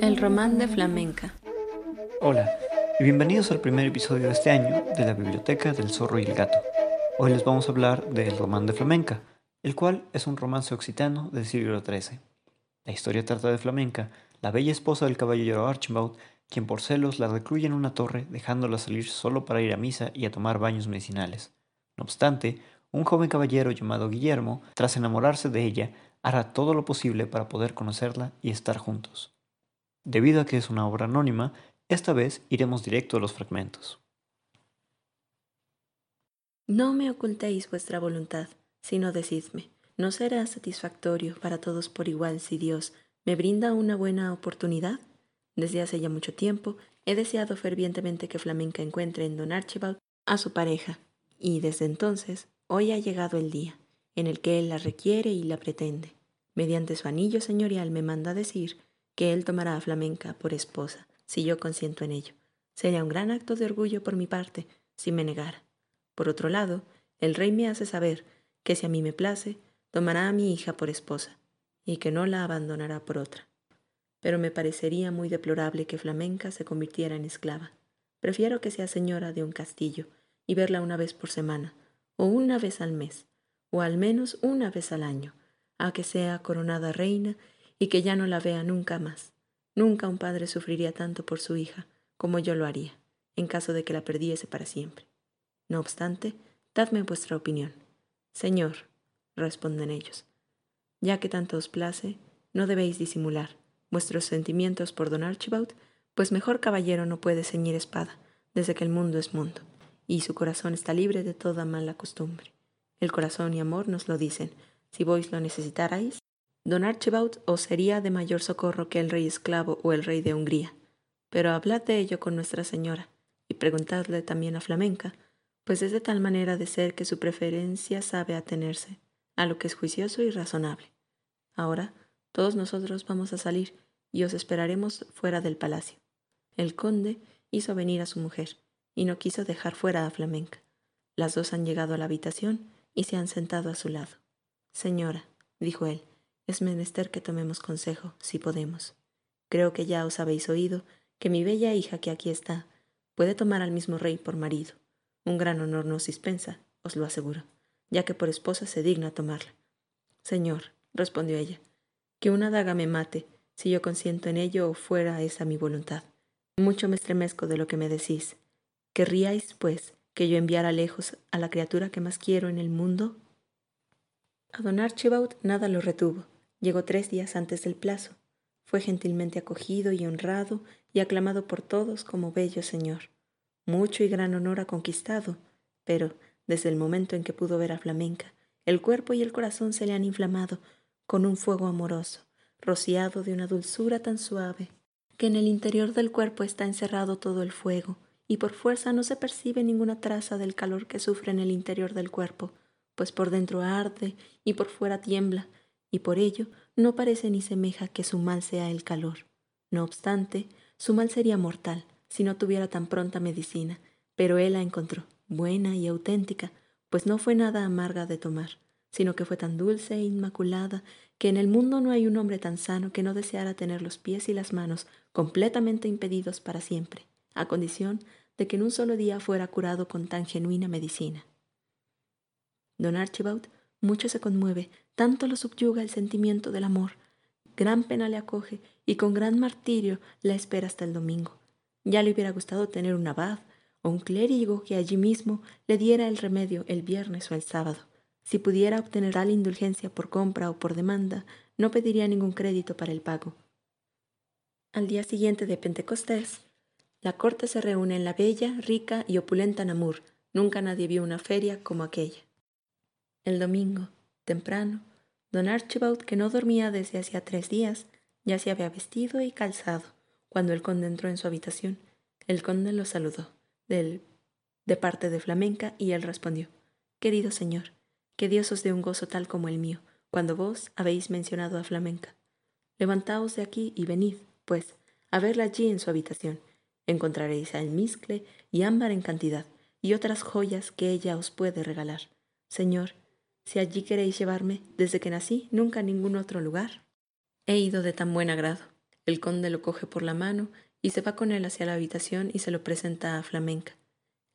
El román de flamenca. Hola y bienvenidos al primer episodio de este año de la Biblioteca del Zorro y el Gato. Hoy les vamos a hablar del román de flamenca, el cual es un romance occitano del siglo XIII. La historia trata de Flamenca, la bella esposa del caballero Archibald, quien por celos la recluye en una torre dejándola salir solo para ir a misa y a tomar baños medicinales. No obstante, un joven caballero llamado Guillermo, tras enamorarse de ella, hará todo lo posible para poder conocerla y estar juntos. Debido a que es una obra anónima, esta vez iremos directo a los fragmentos. No me ocultéis vuestra voluntad, sino decidme, ¿no será satisfactorio para todos por igual si Dios me brinda una buena oportunidad? Desde hace ya mucho tiempo he deseado fervientemente que Flamenca encuentre en Don Archibald a su pareja, y desde entonces hoy ha llegado el día en el que él la requiere y la pretende. Mediante su anillo señorial me manda decir que él tomará a Flamenca por esposa, si yo consiento en ello. Sería un gran acto de orgullo por mi parte si me negara. Por otro lado, el rey me hace saber que si a mí me place, tomará a mi hija por esposa, y que no la abandonará por otra. Pero me parecería muy deplorable que Flamenca se convirtiera en esclava. Prefiero que sea señora de un castillo, y verla una vez por semana, o una vez al mes, o al menos una vez al año, a que sea coronada reina y que ya no la vea nunca más. Nunca un padre sufriría tanto por su hija como yo lo haría, en caso de que la perdiese para siempre. No obstante, dadme vuestra opinión. Señor, responden ellos, ya que tanto os place, no debéis disimular vuestros sentimientos por don Archibald, pues mejor caballero no puede ceñir espada desde que el mundo es mundo y su corazón está libre de toda mala costumbre. El corazón y amor nos lo dicen. Si vos lo necesitarais, don Archibald os sería de mayor socorro que el rey esclavo o el rey de Hungría. Pero hablad de ello con Nuestra Señora y preguntadle también a Flamenca, pues es de tal manera de ser que su preferencia sabe atenerse a lo que es juicioso y razonable. Ahora todos nosotros vamos a salir y os esperaremos fuera del palacio. El conde hizo venir a su mujer y no quiso dejar fuera a Flamenca. Las dos han llegado a la habitación y se han sentado a su lado. Señora, dijo él, es menester que tomemos consejo, si podemos. Creo que ya os habéis oído que mi bella hija que aquí está puede tomar al mismo rey por marido. Un gran honor nos dispensa, os lo aseguro, ya que por esposa se digna tomarla. Señor, respondió ella, que una daga me mate, si yo consiento en ello o fuera esa mi voluntad. Mucho me estremezco de lo que me decís, ¿Querríais, pues, que yo enviara lejos a la criatura que más quiero en el mundo? A don Archibald nada lo retuvo. Llegó tres días antes del plazo. Fue gentilmente acogido y honrado y aclamado por todos como bello señor. Mucho y gran honor ha conquistado, pero desde el momento en que pudo ver a Flamenca, el cuerpo y el corazón se le han inflamado con un fuego amoroso, rociado de una dulzura tan suave, que en el interior del cuerpo está encerrado todo el fuego, y por fuerza no se percibe ninguna traza del calor que sufre en el interior del cuerpo, pues por dentro arde y por fuera tiembla, y por ello no parece ni semeja que su mal sea el calor. No obstante, su mal sería mortal si no tuviera tan pronta medicina, pero él la encontró, buena y auténtica, pues no fue nada amarga de tomar, sino que fue tan dulce e inmaculada que en el mundo no hay un hombre tan sano que no deseara tener los pies y las manos completamente impedidos para siempre, a condición de que en un solo día fuera curado con tan genuina medicina. Don Archibald mucho se conmueve, tanto lo subyuga el sentimiento del amor, gran pena le acoge y con gran martirio la espera hasta el domingo. Ya le hubiera gustado tener un abad o un clérigo que allí mismo le diera el remedio el viernes o el sábado. Si pudiera obtener tal indulgencia por compra o por demanda, no pediría ningún crédito para el pago. Al día siguiente de Pentecostés, la corte se reúne en la bella, rica y opulenta Namur. Nunca nadie vio una feria como aquella. El domingo, temprano, don Archibald, que no dormía desde hacía tres días, ya se había vestido y calzado. Cuando el conde entró en su habitación, el conde lo saludó, del, de parte de Flamenca, y él respondió, Querido señor, que Dios os dé un gozo tal como el mío, cuando vos habéis mencionado a Flamenca. Levantaos de aquí y venid, pues, a verla allí en su habitación, Encontraréis almizcle y ámbar en cantidad, y otras joyas que ella os puede regalar. Señor, Si allí queréis llevarme, desde que nací, nunca a ningún otro lugar. He ido de tan buen agrado. El conde lo coge por la mano y se va con él hacia la habitación y se lo presenta a Flamenca.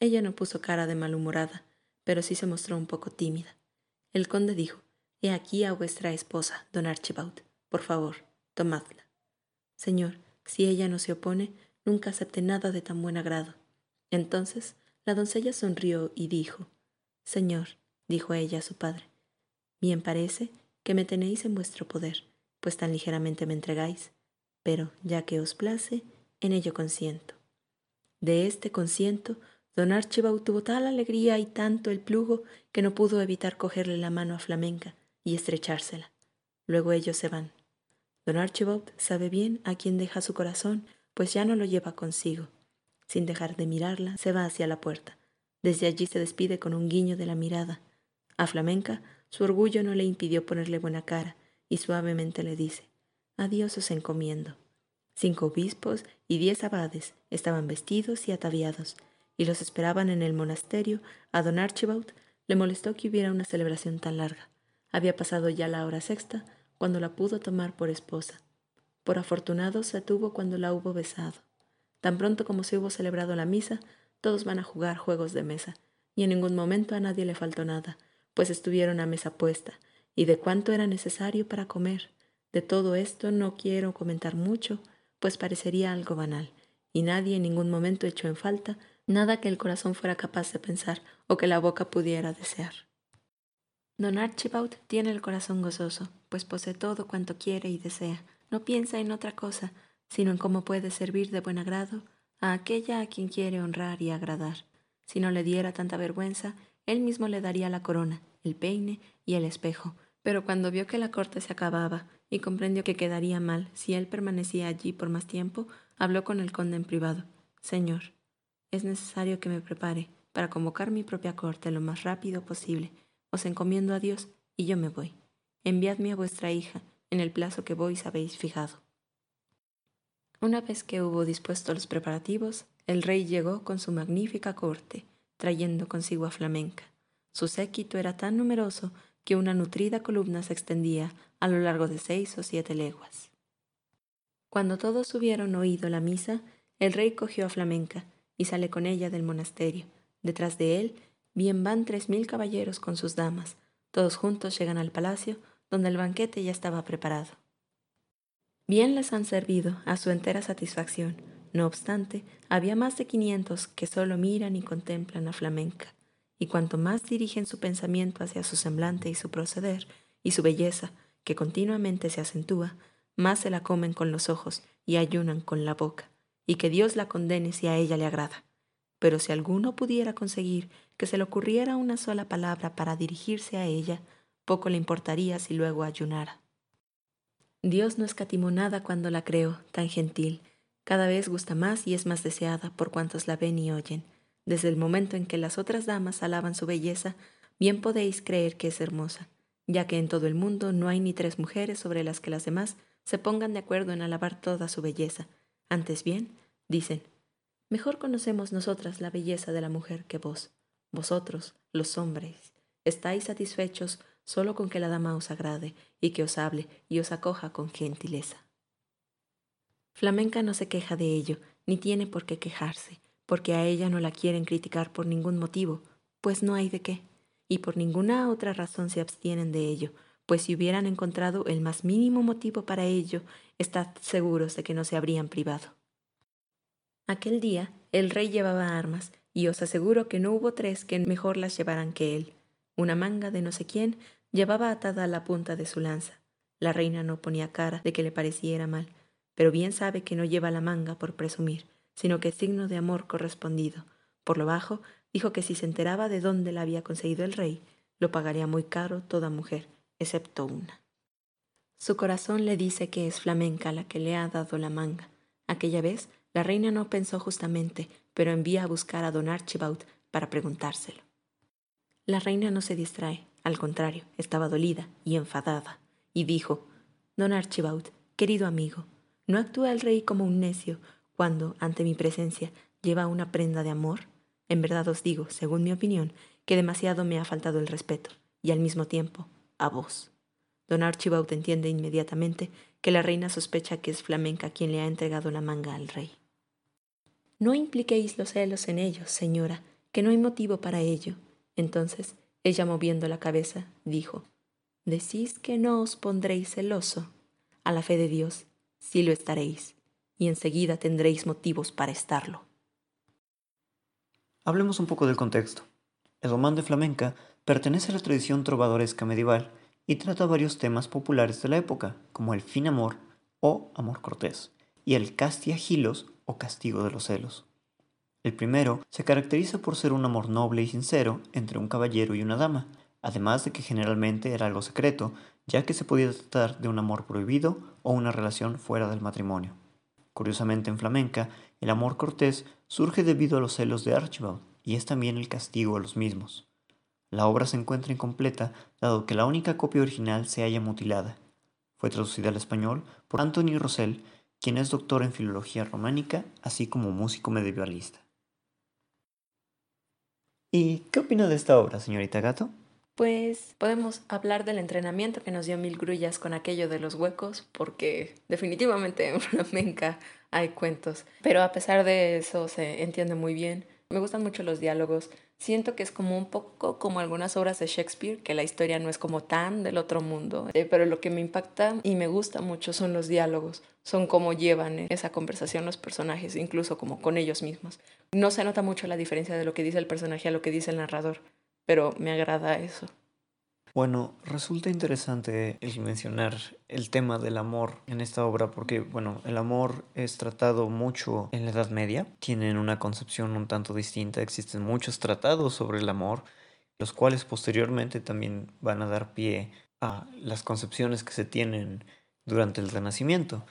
Ella no puso cara de malhumorada, pero sí se mostró un poco tímida. El conde dijo, He aquí a vuestra esposa, don Archibald. Por favor, tomadla. Señor, si ella no se opone, nunca acepte nada de tan buen agrado. Entonces la doncella sonrió y dijo, Señor, dijo ella a su padre, bien parece que me tenéis en vuestro poder, pues tan ligeramente me entregáis, pero ya que os place, en ello consiento. De este consiento, don Archibald tuvo tal alegría y tanto el plugo que no pudo evitar cogerle la mano a Flamenca y estrechársela. Luego ellos se van. Don Archibald sabe bien a quién deja su corazón, pues ya no lo lleva consigo. Sin dejar de mirarla, se va hacia la puerta. Desde allí se despide con un guiño de la mirada. A Flamenca su orgullo no le impidió ponerle buena cara y suavemente le dice, Adiós os encomiendo. Cinco obispos y diez abades estaban vestidos y ataviados, y los esperaban en el monasterio. A don Archibald le molestó que hubiera una celebración tan larga. Había pasado ya la hora sexta cuando la pudo tomar por esposa. Por afortunado se tuvo cuando la hubo besado. Tan pronto como se hubo celebrado la misa, todos van a jugar juegos de mesa, y en ningún momento a nadie le faltó nada, pues estuvieron a mesa puesta, y de cuánto era necesario para comer. De todo esto no quiero comentar mucho, pues parecería algo banal, y nadie en ningún momento echó en falta nada que el corazón fuera capaz de pensar o que la boca pudiera desear. Don Archibald tiene el corazón gozoso, pues posee todo cuanto quiere y desea. No piensa en otra cosa, sino en cómo puede servir de buen agrado a aquella a quien quiere honrar y agradar. Si no le diera tanta vergüenza, él mismo le daría la corona, el peine y el espejo. Pero cuando vio que la corte se acababa y comprendió que quedaría mal si él permanecía allí por más tiempo, habló con el conde en privado. Señor, es necesario que me prepare para convocar mi propia corte lo más rápido posible. Os encomiendo a Dios y yo me voy. Enviadme a vuestra hija en el plazo que vos habéis fijado. Una vez que hubo dispuesto los preparativos, el rey llegó con su magnífica corte, trayendo consigo a Flamenca. Su séquito era tan numeroso que una nutrida columna se extendía a lo largo de seis o siete leguas. Cuando todos hubieron oído la misa, el rey cogió a Flamenca y sale con ella del monasterio. Detrás de él bien van tres mil caballeros con sus damas. Todos juntos llegan al palacio, donde el banquete ya estaba preparado. Bien les han servido a su entera satisfacción. No obstante, había más de quinientos que solo miran y contemplan a Flamenca, y cuanto más dirigen su pensamiento hacia su semblante y su proceder, y su belleza, que continuamente se acentúa, más se la comen con los ojos y ayunan con la boca, y que Dios la condene si a ella le agrada. Pero si alguno pudiera conseguir que se le ocurriera una sola palabra para dirigirse a ella, poco le importaría si luego ayunara. Dios no escatimó nada cuando la creó, tan gentil. Cada vez gusta más y es más deseada por cuantos la ven y oyen. Desde el momento en que las otras damas alaban su belleza, bien podéis creer que es hermosa, ya que en todo el mundo no hay ni tres mujeres sobre las que las demás se pongan de acuerdo en alabar toda su belleza. Antes bien, dicen, mejor conocemos nosotras la belleza de la mujer que vos. Vosotros, los hombres, estáis satisfechos solo con que la dama os agrade y que os hable y os acoja con gentileza. Flamenca no se queja de ello, ni tiene por qué quejarse, porque a ella no la quieren criticar por ningún motivo, pues no hay de qué, y por ninguna otra razón se abstienen de ello, pues si hubieran encontrado el más mínimo motivo para ello, estad seguros de que no se habrían privado. Aquel día el rey llevaba armas, y os aseguro que no hubo tres que mejor las llevaran que él. Una manga de no sé quién llevaba atada a la punta de su lanza. La reina no ponía cara de que le pareciera mal, pero bien sabe que no lleva la manga por presumir, sino que es signo de amor correspondido. Por lo bajo, dijo que si se enteraba de dónde la había conseguido el rey, lo pagaría muy caro toda mujer, excepto una. Su corazón le dice que es flamenca la que le ha dado la manga. Aquella vez la reina no pensó justamente, pero envía a buscar a don Archibald para preguntárselo. La reina no se distrae, al contrario, estaba dolida y enfadada, y dijo, Don Archibald, querido amigo, ¿no actúa el rey como un necio cuando, ante mi presencia, lleva una prenda de amor? En verdad os digo, según mi opinión, que demasiado me ha faltado el respeto, y al mismo tiempo a vos. Don Archibald entiende inmediatamente que la reina sospecha que es flamenca quien le ha entregado la manga al rey. No impliquéis los celos en ellos, señora, que no hay motivo para ello. Entonces, ella moviendo la cabeza, dijo, Decís que no os pondréis celoso. A la fe de Dios, sí lo estaréis, y enseguida tendréis motivos para estarlo. Hablemos un poco del contexto. El román de flamenca pertenece a la tradición trovadoresca medieval y trata varios temas populares de la época, como el fin amor o amor cortés, y el castiagilos o castigo de los celos. El primero se caracteriza por ser un amor noble y sincero entre un caballero y una dama, además de que generalmente era algo secreto, ya que se podía tratar de un amor prohibido o una relación fuera del matrimonio. Curiosamente en flamenca, el amor cortés surge debido a los celos de Archibald y es también el castigo a los mismos. La obra se encuentra incompleta dado que la única copia original se halla mutilada. Fue traducida al español por Anthony Rosell, quien es doctor en filología románica, así como músico medievalista. ¿Y qué opina de esta obra, señorita Gato? Pues podemos hablar del entrenamiento que nos dio Mil Grullas con aquello de los huecos, porque definitivamente en flamenca hay cuentos, pero a pesar de eso se entiende muy bien. Me gustan mucho los diálogos, Siento que es como un poco como algunas obras de Shakespeare, que la historia no es como tan del otro mundo, eh, pero lo que me impacta y me gusta mucho son los diálogos, son cómo llevan esa conversación los personajes, incluso como con ellos mismos. No se nota mucho la diferencia de lo que dice el personaje a lo que dice el narrador, pero me agrada eso. Bueno, resulta interesante el mencionar el tema del amor en esta obra porque, bueno, el amor es tratado mucho en la Edad Media, tienen una concepción un tanto distinta, existen muchos tratados sobre el amor, los cuales posteriormente también van a dar pie a las concepciones que se tienen durante el Renacimiento.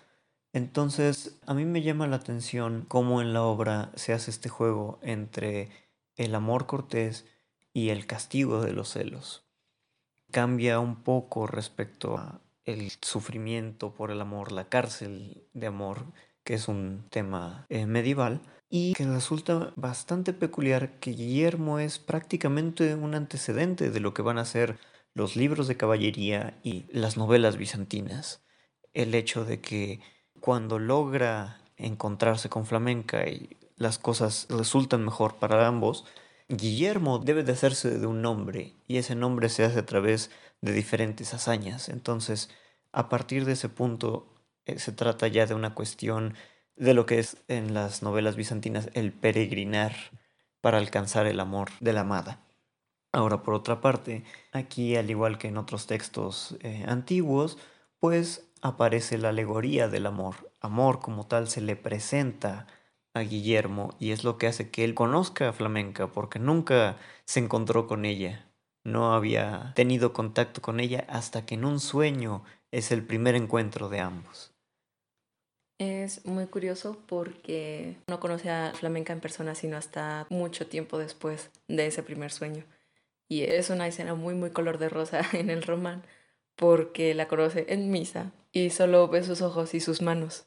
Entonces, a mí me llama la atención cómo en la obra se hace este juego entre el amor cortés y el castigo de los celos cambia un poco respecto a el sufrimiento por el amor, la cárcel de amor, que es un tema eh, medieval, y que resulta bastante peculiar que Guillermo es prácticamente un antecedente de lo que van a ser los libros de caballería y las novelas bizantinas. El hecho de que cuando logra encontrarse con flamenca y las cosas resultan mejor para ambos, Guillermo debe de hacerse de un nombre y ese nombre se hace a través de diferentes hazañas. Entonces, a partir de ese punto, eh, se trata ya de una cuestión de lo que es en las novelas bizantinas el peregrinar para alcanzar el amor de la amada. Ahora, por otra parte, aquí, al igual que en otros textos eh, antiguos, pues aparece la alegoría del amor. Amor como tal se le presenta a Guillermo y es lo que hace que él conozca a Flamenca porque nunca se encontró con ella, no había tenido contacto con ella hasta que en un sueño es el primer encuentro de ambos. Es muy curioso porque no conoce a Flamenca en persona sino hasta mucho tiempo después de ese primer sueño. Y es una escena muy, muy color de rosa en el román porque la conoce en misa y solo ve sus ojos y sus manos.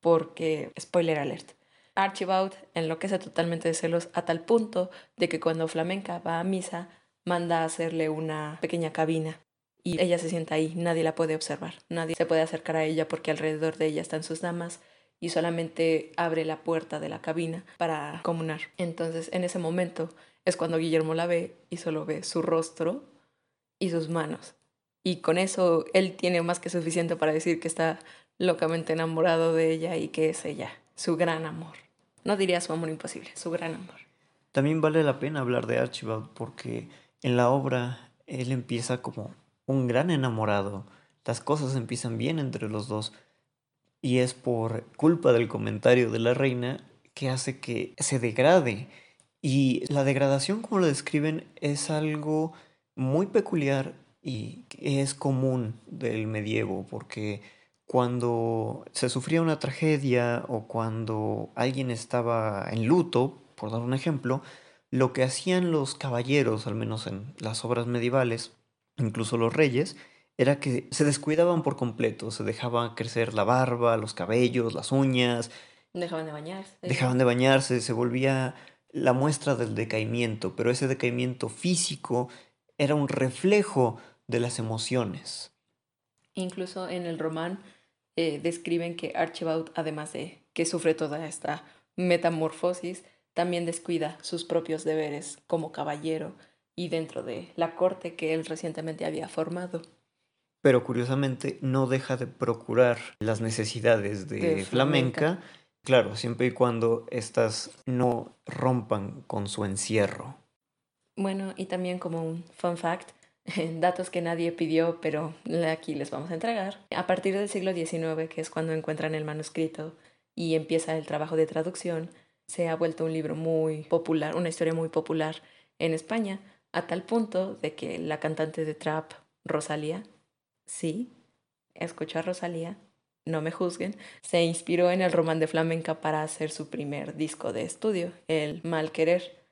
Porque, spoiler alert, Archibald enloquece totalmente de celos a tal punto de que cuando Flamenca va a misa manda a hacerle una pequeña cabina y ella se sienta ahí, nadie la puede observar, nadie se puede acercar a ella porque alrededor de ella están sus damas y solamente abre la puerta de la cabina para comunar. Entonces en ese momento es cuando Guillermo la ve y solo ve su rostro y sus manos. Y con eso él tiene más que suficiente para decir que está locamente enamorado de ella y que es ella, su gran amor. No diría su amor imposible, su gran amor. También vale la pena hablar de Archibald porque en la obra él empieza como un gran enamorado. Las cosas empiezan bien entre los dos. Y es por culpa del comentario de la reina que hace que se degrade. Y la degradación, como lo describen, es algo muy peculiar y es común del medievo, porque cuando se sufría una tragedia o cuando alguien estaba en luto, por dar un ejemplo, lo que hacían los caballeros, al menos en las obras medievales, incluso los reyes, era que se descuidaban por completo, se dejaban crecer la barba, los cabellos, las uñas. Dejaban de bañarse. Dejaban de bañarse, se volvía la muestra del decaimiento, pero ese decaimiento físico era un reflejo de las emociones. Incluso en el román eh, describen que Archibald, además de que sufre toda esta metamorfosis, también descuida sus propios deberes como caballero y dentro de la corte que él recientemente había formado. Pero curiosamente no deja de procurar las necesidades de, flamenca. claro, siempre y cuando éstas no rompan con su encierro. Bueno, y también como un fun fact, datos que nadie pidió, pero aquí les vamos a entregar. A partir del siglo XIX, que es cuando encuentran el manuscrito y empieza el trabajo de traducción, se ha vuelto un libro muy popular, una historia muy popular en España, a tal punto de que la cantante de trap, Rosalía, sí, escuchó a Rosalía, no me juzguen, se inspiró en el román de flamenca para hacer su primer disco de estudio, El Mal Querer.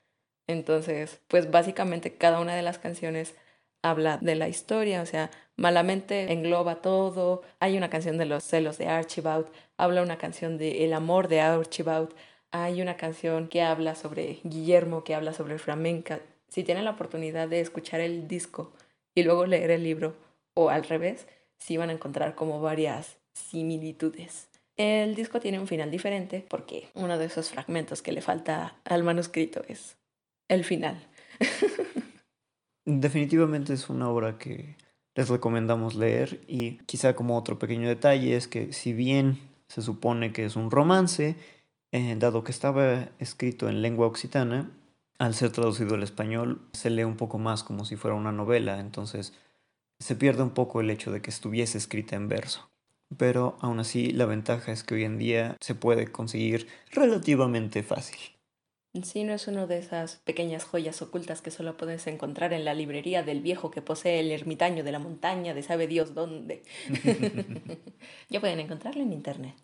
Entonces, pues básicamente cada una de las canciones habla de la historia, o sea, malamente engloba todo. Hay una canción de los celos de Archibald, habla una canción de el amor de Archibald, hay una canción que habla sobre Guillermo, que habla sobre flamenca. Si tienen la oportunidad de escuchar el disco y luego leer el libro, o al revés, sí van a encontrar como varias similitudes. El disco tiene un final diferente porque uno de esos fragmentos que le falta al manuscrito es el final. Definitivamente es una obra que les recomendamos leer y quizá como otro pequeño detalle es que si bien se supone que es un romance, eh, dado que estaba escrito en lengua occitana, al ser traducido al español se lee un poco más como si fuera una novela, entonces se pierde un poco el hecho de que estuviese escrita en verso. Pero aún así la ventaja es que hoy en día se puede conseguir relativamente fácil. Sí, no es una de esas pequeñas joyas ocultas que solo puedes encontrar en la librería del viejo que posee el ermitaño de la montaña de sabe Dios dónde. ya pueden encontrarlo en internet.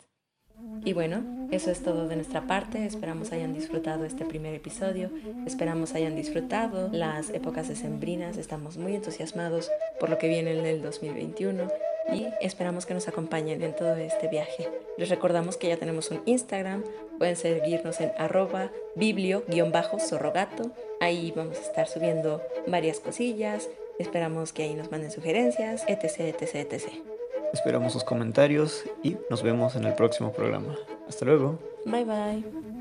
Y bueno, eso es todo de nuestra parte. Esperamos hayan disfrutado este primer episodio. Esperamos hayan disfrutado las épocas decembrinas. Estamos muy entusiasmados por lo que viene en el 2021 y esperamos que nos acompañen en todo este viaje. Les recordamos que ya tenemos un Instagram, pueden seguirnos en arroba biblio-zorrogato, ahí vamos a estar subiendo varias cosillas, esperamos que ahí nos manden sugerencias, etc, etc, etc. Esperamos sus comentarios y nos vemos en el próximo programa. Hasta luego. Bye bye.